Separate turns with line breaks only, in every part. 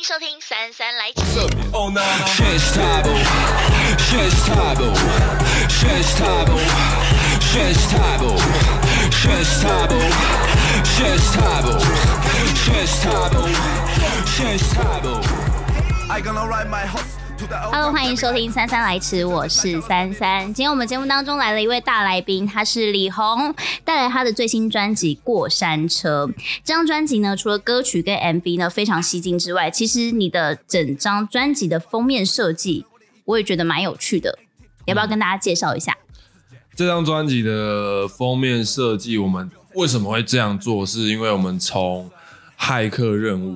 迎收听三三来吃。Hello，欢迎收听三三来迟，我是三三。今天我们节目当中来了一位大来宾，他是李红，带来他的最新专辑《过山车》。这张专辑呢，除了歌曲跟 MV 呢非常吸睛之外，其实你的整张专辑的封面设计，我也觉得蛮有趣的。要不要跟大家介绍一下？
嗯、这张专辑的封面设计，我们为什么会这样做？是因为我们从《骇客任务》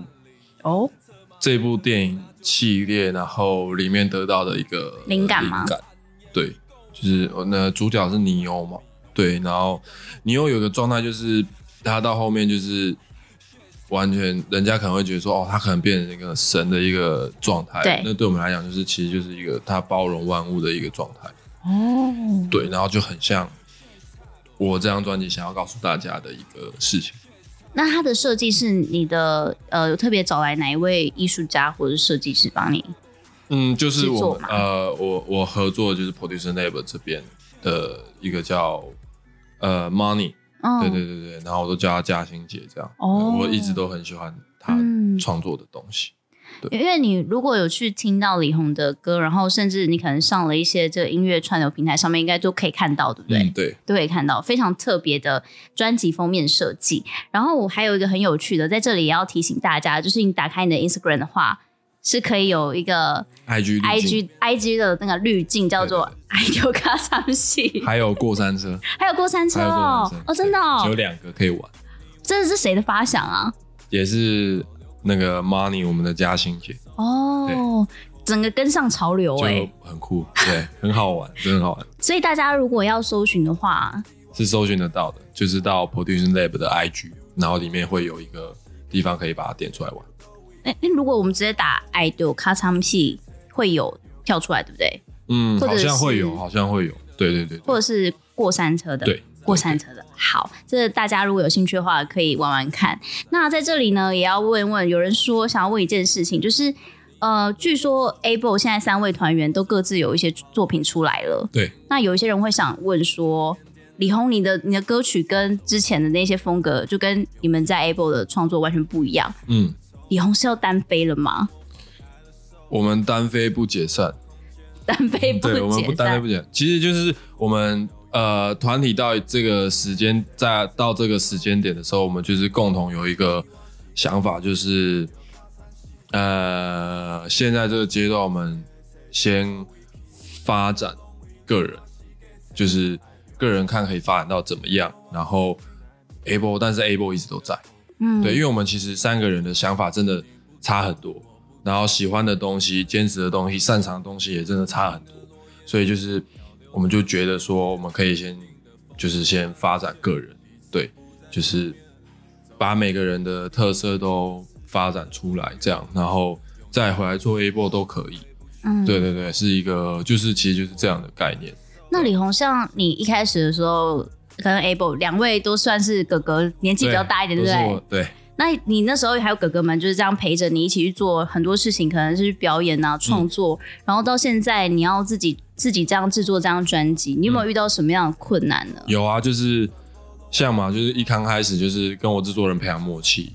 哦这部电影。系列，然后里面得到的一个
灵感吗？
灵感，对，就是那主角是尼欧嘛，对，然后尼欧有个状态就是他到后面就是完全，人家可能会觉得说，哦，他可能变成一个神的一个状态，对，那对我们来讲就是其实就是一个他包容万物的一个状态，哦，对，然后就很像我这张专辑想要告诉大家的一个事情。
那它的设计是你的呃，有特别找来哪一位艺术家或者设计师帮你？
嗯，就是我呃，我我合作就是 Producer Lab 这边的一个叫呃 Money，、哦、对对对对，然后我都叫他嘉兴姐这样。哦，我一直都很喜欢他创作的东西。嗯
因为你如果有去听到李红的歌，然后甚至你可能上了一些这个音乐串流平台上面，应该都可以看到，对不对？
嗯、对，
都可以看到非常特别的专辑封面设计。然后我还有一个很有趣的，在这里也要提醒大家，就是你打开你的 Instagram 的话，是可以有一个
IG
IG IG 的那个滤镜，叫做 “idol 卡桑系”，
还有过山车，
还有过山车哦，哦，真的哦，
有两个可以玩。
这是谁的发想啊？
也是。那个 Money，我们的嘉兴姐
哦，整个跟上潮流哎、欸，
很酷，对，很好玩，真的很好玩。
所以大家如果要搜寻的话，
是搜寻得到的，就是到 Production Lab 的 IG，然后里面会有一个地方可以把它点出来玩。
哎、欸，如果我们直接打 idol 卡唱戏，会有跳出来，对不对？
嗯，好像会有，好像会有，对对对，对，
或者是过山车的，
对。
过山车的好，这大家如果有兴趣的话，可以玩玩看。那在这里呢，也要问问，有人说想要问一件事情，就是呃，据说 Able 现在三位团员都各自有一些作品出来了。
对。
那有一些人会想问说，李红，你的你的歌曲跟之前的那些风格，就跟你们在 Able 的创作完全不一样。嗯。李红是要单飞了吗？
我们单飞不解散。
单飞不解散。对，我们不单飞不解散。
其实就是我们。呃，团体到这个时间，在到这个时间点的时候，我们就是共同有一个想法，就是呃，现在这个阶段，我们先发展个人，就是个人看可以发展到怎么样，然后 Able，但是 Able 一直都在，嗯，对，因为我们其实三个人的想法真的差很多，然后喜欢的东西、坚持的东西、擅长的东西也真的差很多，所以就是。我们就觉得说，我们可以先，就是先发展个人，对，就是把每个人的特色都发展出来，这样，然后再回来做 Able 都可以。嗯，对对对，是一个，就是其实就是这样的概念。
那李红，像你一开始的时候，可能 Able 两位都算是哥哥，年纪比较大一点，对不对？
对。
那你那时候还有哥哥们就是这样陪着你一起去做很多事情，可能是表演啊、创作，嗯，然后到现在你要自己自己这样制作这张专辑，你有没有遇到什么样的困难呢？
有啊，就是像嘛，就是一刚开始就是跟我制作人培养默契，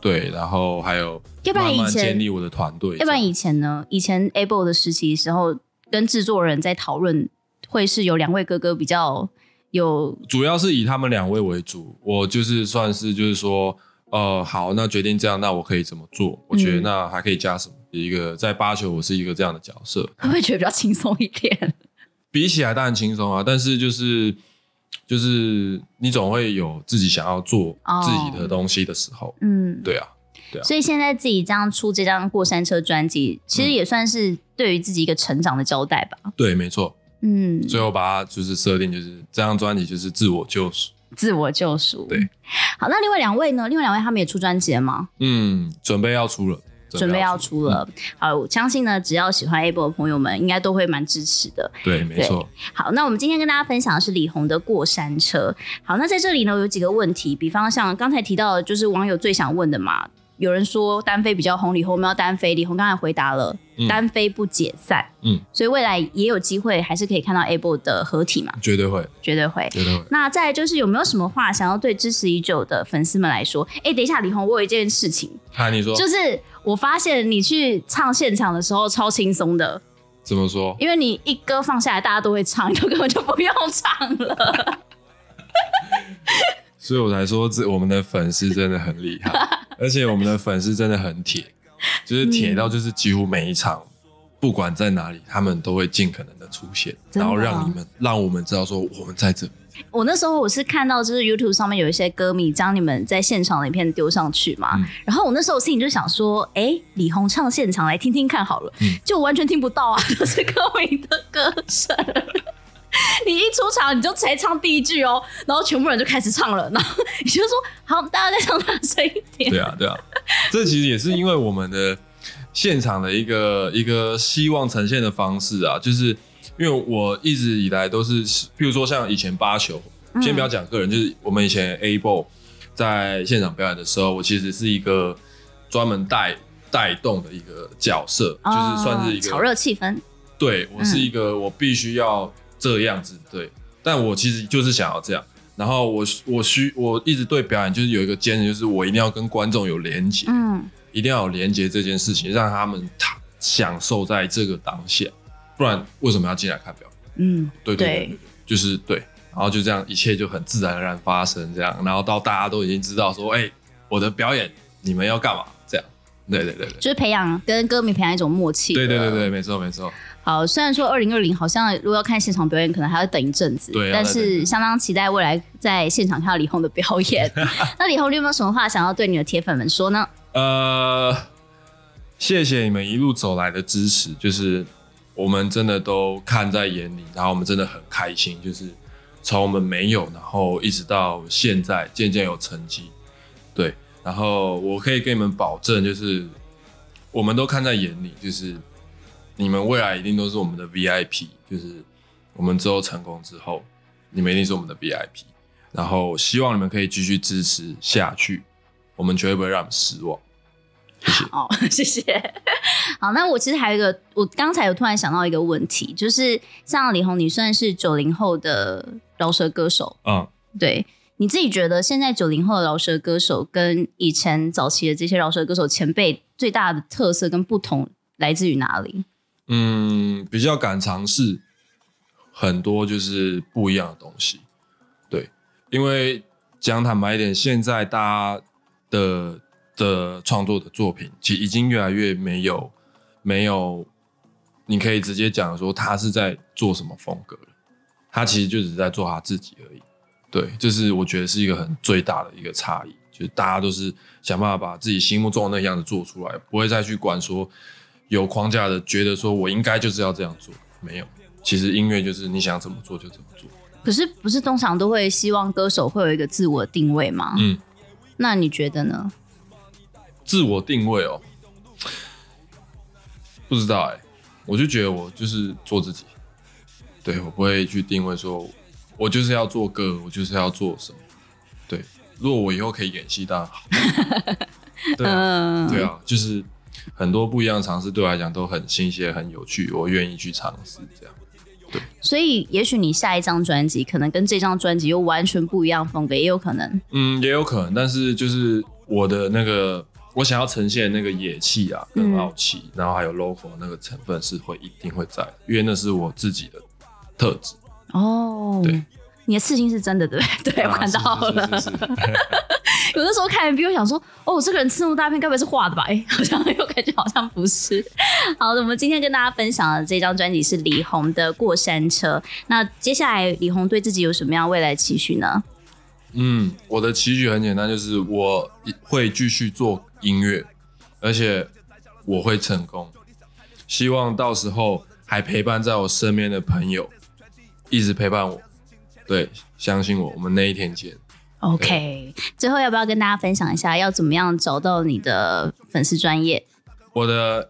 对，然后还有要不然以前建立我的团队。
要不然以前呢？以前 Able 的时期的时候，跟制作人在讨论，会是有两位哥哥比较有，
主要是以他们两位为主，我就是算是就是说。呃，好，那决定这样，那我可以怎么做？我觉得那还可以加什么？嗯、一个在八球，我是一个这样的角色，
会不会觉得比较轻松一点？
比起来当然轻松啊，但是就是就是你总会有自己想要做自己的东西的时候，嗯，对啊，对啊。
所以现在自己这样出这张过山车专辑，其实也算是对于自己一个成长的交代吧？
嗯、对，没错。嗯，最后把它就是设定，就是这张专辑就是自我救赎。
自我救赎。
对，
好，那另外两位呢？另外两位他们也出专辑了吗？
嗯，准备要出了，
准备要出了。嗯、好，我相信呢，只要喜欢 Able 的朋友们，应该都会蛮支持的。
对，没错。
好，那我们今天跟大家分享的是李红的《过山车》。好，那在这里呢，有几个问题，比方像刚才提到的，就是网友最想问的嘛，有人说单飞比较红，李红我们要单飞。李红刚才回答了，嗯、单飞不解散。嗯，所以未来也有机会，还是可以看到 Able 的合体嘛？
绝对会，
绝对会，
绝对会。
那再来就是有没有什么话想要对支持已久的粉丝们来说？哎、欸，等一下，李红，我有一件事情。
啊，你说。
就是我发现你去唱现场的时候超轻松的。
怎么说？
因为你一歌放下来，大家都会唱，你都根本就不用唱了。
所以我才说，这我们的粉丝真的很厉害，而且我们的粉丝真的很铁，就是铁到就是几乎每一场，不管在哪里，他们都会尽可能的出现，然后让你们让我们知道说我们在这里。
我那时候我是看到就是 YouTube 上面有一些歌迷将你们在现场的影片丢上去嘛，嗯、然后我那时候心里就想说，哎、欸，李红唱现场来听听看好了，嗯、就完全听不到啊，就是歌迷的歌声。你一出场你就才唱第一句哦，然后全部人就开始唱了，然后你就说好，大家再唱大声一点。
对啊，对啊，这其实也是因为我们的现场的一个一个希望呈现的方式啊，就是因为我一直以来都是，譬如说像以前八球，先不要讲个人，嗯、就是我们以前 A ball 在现场表演的时候，我其实是一个专门带带动的一个角色，哦、就是算是一个
炒热气氛。
对，我是一个，我必须要。这样子对，但我其实就是想要这样。然后我我需我一直对表演就是有一个坚持，就是我一定要跟观众有连接，嗯，一定要有连接这件事情，让他们他享受在这个当下，不然为什么要进来看表演？嗯，对对对，对，就是对。然后就这样，一切就很自然而然发生这样。然后到大家都已经知道说，哎，我的表演你们要干嘛？这样，对对对对，
就是培养跟歌迷培养一种默契。
对对对对，没错没错。
好，虽然说二零二零好像如果要看现场表演，可能还要等一阵子，对，但是相当期待未来在现场看到李红的表演。那李红，你有没有什么话想要对你的铁粉们说呢？呃，
谢谢你们一路走来的支持，就是我们真的都看在眼里，然后我们真的很开心，就是从我们没有，然后一直到现在渐渐有成绩，对，然后我可以跟你们保证，就是我们都看在眼里，就是。你们未来一定都是我们的 VIP，就是我们之后成功之后，你们一定是我们的 VIP。然后希望你们可以继续支持下去，我们绝对不会让你们失望。谢谢。
好，谢谢。好，那我其实还有一个，我刚才有突然想到一个问题，就是像李红，你算是九零后的饶舌歌手，嗯，对，你自己觉得现在九零后的饶舌歌手跟以前早期的这些饶舌歌手前辈最大的特色跟不同来自于哪里？
嗯，比较敢尝试很多就是不一样的东西，对，因为讲坦白一点，现在大家的的创作的作品，其实已经越来越没有没有，你可以直接讲说他是在做什么风格，他其实就只是在做他自己而已，对，这是我觉得是一个很最大的一个差异，就是大家都是想办法把自己心目中的那样子做出来，不会再去管说。有框架的，觉得说我应该就是要这样做，没有。其实音乐就是你想怎么做就怎么做。
可是不是通常都会希望歌手会有一个自我定位吗？嗯，那你觉得呢？
自我定位哦，不知道哎、欸，我就觉得我就是做自己，对，我不会去定位说，我就是要做歌，我就是要做什么。对，如果我以后可以演戏，当然好。对啊，对啊，就是。很多不一样的尝试对我来讲都很新鲜、很有趣，我愿意去尝试这样。对，
所以也许你下一张专辑可能跟这张专辑又完全不一样风格，也有可能。
嗯，也有可能，但是就是我的那个我想要呈现的那个野气啊，跟傲气，嗯、然后还有 local 那个成分是会一定会在，因为那是我自己的特质。哦，对，
你的刺青是真的，对不对？对，我看到了。有的时候看 MV，我想说，哦，这个人吃那么大片，该不会是画的吧？哎、好像又感觉好像不是。好的，我们今天跟大家分享的这张专辑是李红的《过山车》。那接下来，李红对自己有什么样未来期许呢？
嗯，我的期许很简单，就是我会继续做音乐，而且我会成功。希望到时候还陪伴在我身边的朋友一直陪伴我。对，相信我，我们那一天见。
OK，最后要不要跟大家分享一下，要怎么样找到你的粉丝专业？
我的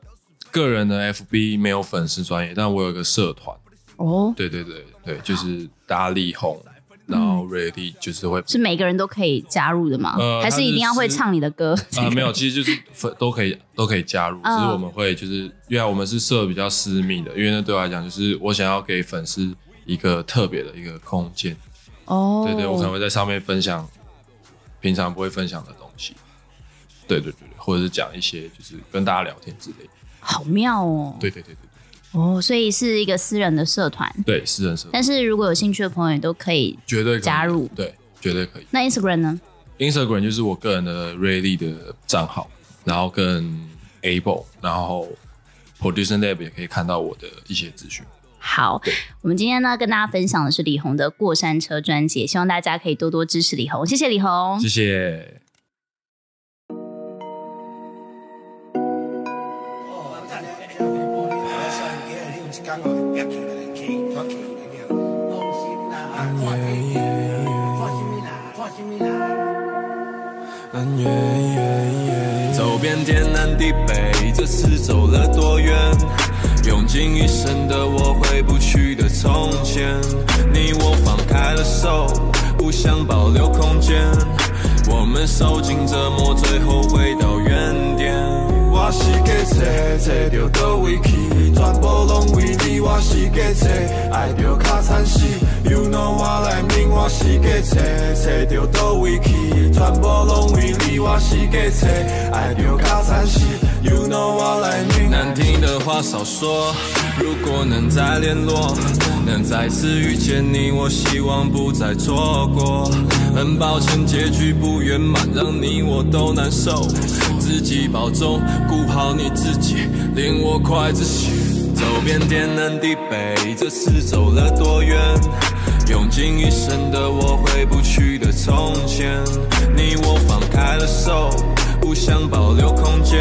个人的 FB 没有粉丝专业，但我有一个社团。哦，对对对对，就是打李红然后 ready 就是会
是每个人都可以加入的吗？呃、还是一定要会唱你的歌？
啊、呃，没有，其实就是粉都可以都可以加入，只是我们会就是因为我们是设比较私密的，因为那对我来讲就是我想要给粉丝一个特别的一个空间。哦，对对，我可能会在上面分享平常不会分享的东西。对对对，或者是讲一些就是跟大家聊天之类的。
好妙哦！
对对对对。
哦，所以是一个私人的社团，
对，私人社团。
但是如果有兴趣的朋友也都可以，
绝对
加入，
对，绝对可以。
那 Instagram 呢
？Instagram 就是我个人的 Really 的账号，然后跟 Able，然后 Producer Lab 也可以看到我的一些资讯。
好，我们今天呢跟大家分享的是李红的过山车专辑，希望大家可以多多支持李红，谢谢李红，
谢谢。
走遍天南地北，这次走了多远？用尽一生的我回不去的从前，你我放开了手，不想保留空间。我们受尽折磨，最后回到原点。我是假找，找到倒位去，全部拢为你。我是假找，爱到卡惨死。You know 我来明，我是假找，找到倒位去，全部拢为你。我是假找，爱到卡惨死。You know what I mean。难听的话少说，如果能再联络，能再次遇见你，我希望不再错过。很抱歉，结局不圆满，让你我都难受。自己保重，顾好你自己，令我快窒息。走遍天南地北，这次走了多远？用尽一生的我回不去的从前，你我放开了手，不想保留空间。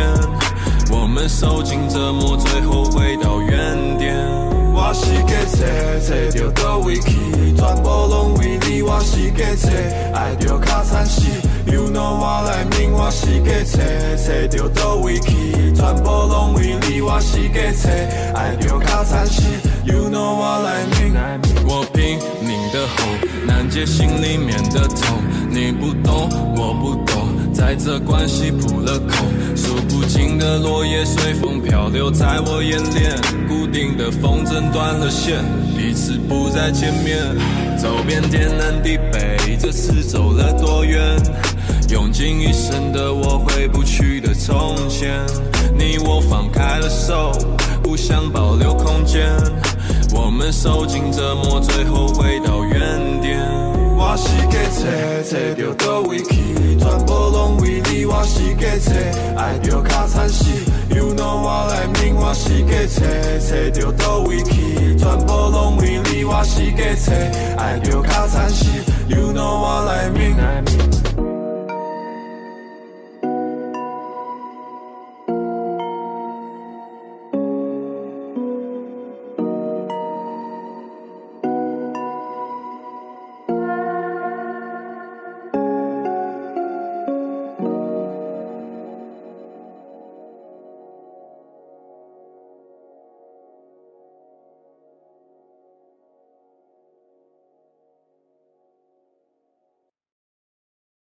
我们受尽折磨，最后回到原点。我是假找，找到倒位去，全部拢为你。我是假找，爱到卡惨死。You know 我来明，我是假找，找到倒位去，全部拢为你。我是假找，爱到卡惨死。You know 我来明，我拼命的吼，难解心里面的痛。你不懂，我不懂，在这关系扑了空，数不尽的落叶随风飘流在我眼帘，固定的风筝断了线，彼此不再见面。走遍天南地北，这次走了多远？用尽一生的我回不去的从前，你我放开了手，不想保留空间。我们受尽折磨，最后。找，找到倒位去，全部拢为你。我是假找，爱着卡惨死。You know what I mean，，我是假找，找到倒位去，全部拢为你。我是假找，爱着卡惨死。You know what I mean。